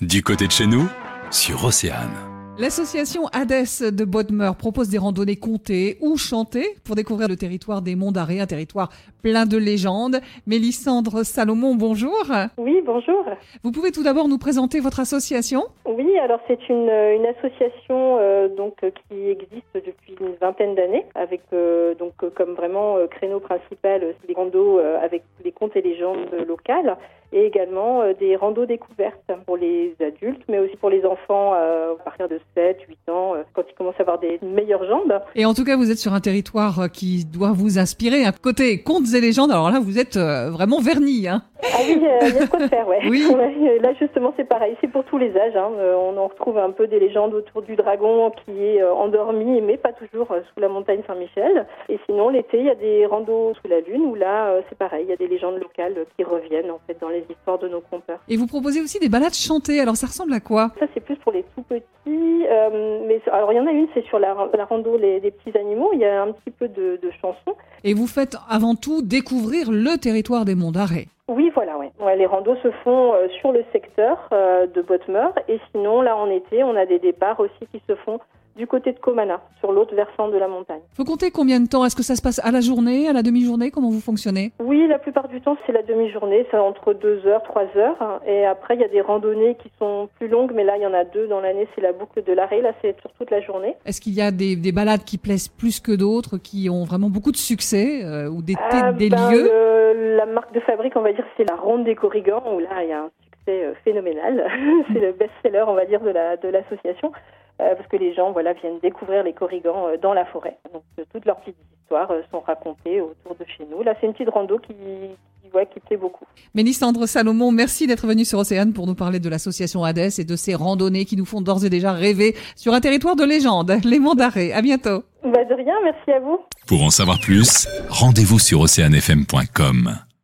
Du côté de chez nous, sur Océane. L'association Hades de Bodmer propose des randonnées comptées ou chantées pour découvrir le territoire des Monts d'Arrée, un territoire plein de légendes. Mélissandre Salomon, bonjour. Oui, bonjour. Vous pouvez tout d'abord nous présenter votre association Oui, alors c'est une, une association euh, donc qui existe depuis une vingtaine d'années, avec euh, donc comme vraiment euh, créneau principal les randos avec les contes et légendes locales et également des randos découvertes pour les adultes, mais aussi pour les enfants à partir de 7, 8 ans, quand ils commencent à avoir des meilleures jambes. Et en tout cas, vous êtes sur un territoire qui doit vous inspirer. Côté contes et légendes, alors là, vous êtes vraiment vernis. Hein ah oui, il y a quoi faire, ouais. Oui. Là, justement, c'est pareil, c'est pour tous les âges. Hein. On en retrouve un peu des légendes autour du dragon qui est endormi, mais pas toujours sous la montagne Saint-Michel. Et sinon, l'été, il y a des randos sous la lune où là, c'est pareil, il y a des légendes locales qui reviennent en fait dans les histoires de nos conteurs. Et vous proposez aussi des balades chantées. Alors, ça ressemble à quoi? Ça, c'est plus pour les tout petits. Euh, mais alors, il y en a une, c'est sur la, la rando les, des petits animaux. Il y a un petit peu de, de chansons. Et vous faites avant tout découvrir le territoire des Monts d'Arrée. Oui, voilà, ouais. ouais. Les randos se font euh, sur le secteur euh, de Botmer. Et sinon, là, en été, on a des départs aussi qui se font du côté de Comana, sur l'autre versant de la montagne. Faut compter combien de temps? Est-ce que ça se passe à la journée, à la demi-journée? Comment vous fonctionnez? Oui, la plupart du temps, c'est la demi-journée, c'est entre 2 heures, 3 heures. Et après, il y a des randonnées qui sont plus longues, mais là, il y en a deux dans l'année, c'est la boucle de l'arrêt, là, c'est sur toute la journée. Est-ce qu'il y a des, des, balades qui plaisent plus que d'autres, qui ont vraiment beaucoup de succès, euh, ou des, euh, des ben, lieux? le, La marque de fabrique, on va dire, c'est la Ronde des Corrigans, où là, il y a un succès euh, phénoménal. c'est le best-seller, on va dire, de l'association. La, de parce que les gens voilà, viennent découvrir les corrigans dans la forêt. Donc toutes leurs petites histoires sont racontées autour de chez nous. Là, c'est une petite rando qui, qui, ouais, qui plaît beaucoup. Mélissandre Salomon, merci d'être venue sur Océane pour nous parler de l'association Hades et de ces randonnées qui nous font d'ores et déjà rêver sur un territoire de légende, les Monts d'Arrée. À bientôt. Bah de rien, merci à vous. Pour en savoir plus, rendez-vous sur oceanfm.com.